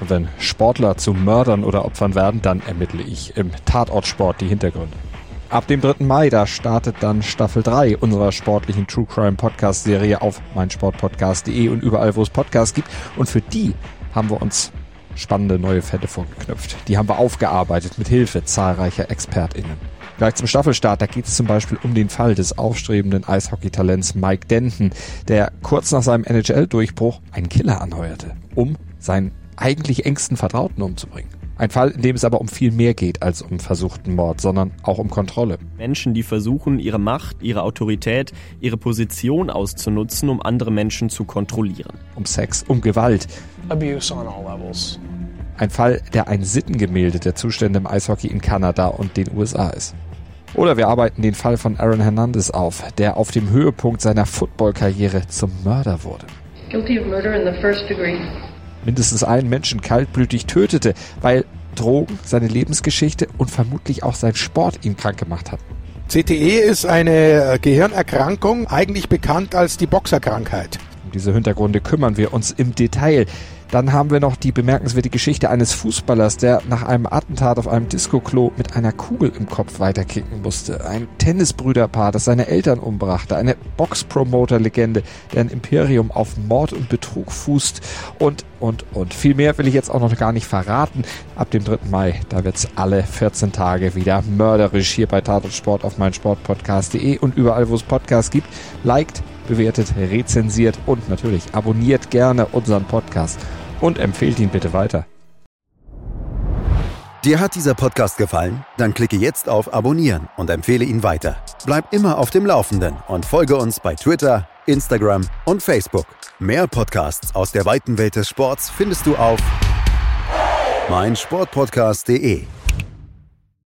Und wenn Sportler zu Mördern oder Opfern werden, dann ermittle ich im Tatortsport die Hintergründe. Ab dem 3. Mai, da startet dann Staffel 3 unserer sportlichen True Crime Podcast Serie auf meinsportpodcast.de und überall, wo es Podcasts gibt. Und für die haben wir uns spannende neue Fälle vorgeknüpft. Die haben wir aufgearbeitet mit Hilfe zahlreicher ExpertInnen. Gleich zum Staffelstart, da geht es zum Beispiel um den Fall des aufstrebenden Eishockeytalents Mike Denton, der kurz nach seinem NHL-Durchbruch einen Killer anheuerte, um seinen eigentlich engsten Vertrauten umzubringen. Ein Fall, in dem es aber um viel mehr geht als um versuchten Mord, sondern auch um Kontrolle. Menschen, die versuchen, ihre Macht, ihre Autorität, ihre Position auszunutzen, um andere Menschen zu kontrollieren. Um Sex, um Gewalt. Abuse on all levels. Ein Fall, der ein Sittengemälde der Zustände im Eishockey in Kanada und den USA ist. Oder wir arbeiten den Fall von Aaron Hernandez auf, der auf dem Höhepunkt seiner Footballkarriere zum Mörder wurde. Guilty of murder in the first degree. Mindestens einen Menschen kaltblütig tötete, weil Drogen, seine Lebensgeschichte und vermutlich auch sein Sport ihn krank gemacht hat. CTE ist eine Gehirnerkrankung, eigentlich bekannt als die Boxerkrankheit. Um diese Hintergründe kümmern wir uns im Detail. Dann haben wir noch die bemerkenswerte Geschichte eines Fußballers, der nach einem Attentat auf einem Disco-Klo mit einer Kugel im Kopf weiterkicken musste. Ein Tennisbrüderpaar, das seine Eltern umbrachte. Eine Box-Promoter-Legende, der ein Imperium auf Mord und Betrug fußt. Und, und, und. Viel mehr will ich jetzt auch noch gar nicht verraten. Ab dem 3. Mai, da wird's alle 14 Tage wieder mörderisch hier bei Tatort Sport auf meinsportpodcast.de und überall, wo es Podcasts gibt. Liked, bewertet, rezensiert und natürlich abonniert gerne unseren Podcast und empfehlt ihn bitte weiter. Dir hat dieser Podcast gefallen? Dann klicke jetzt auf Abonnieren und empfehle ihn weiter. Bleib immer auf dem Laufenden und folge uns bei Twitter, Instagram und Facebook. Mehr Podcasts aus der weiten Welt des Sports findest du auf meinsportpodcast.de.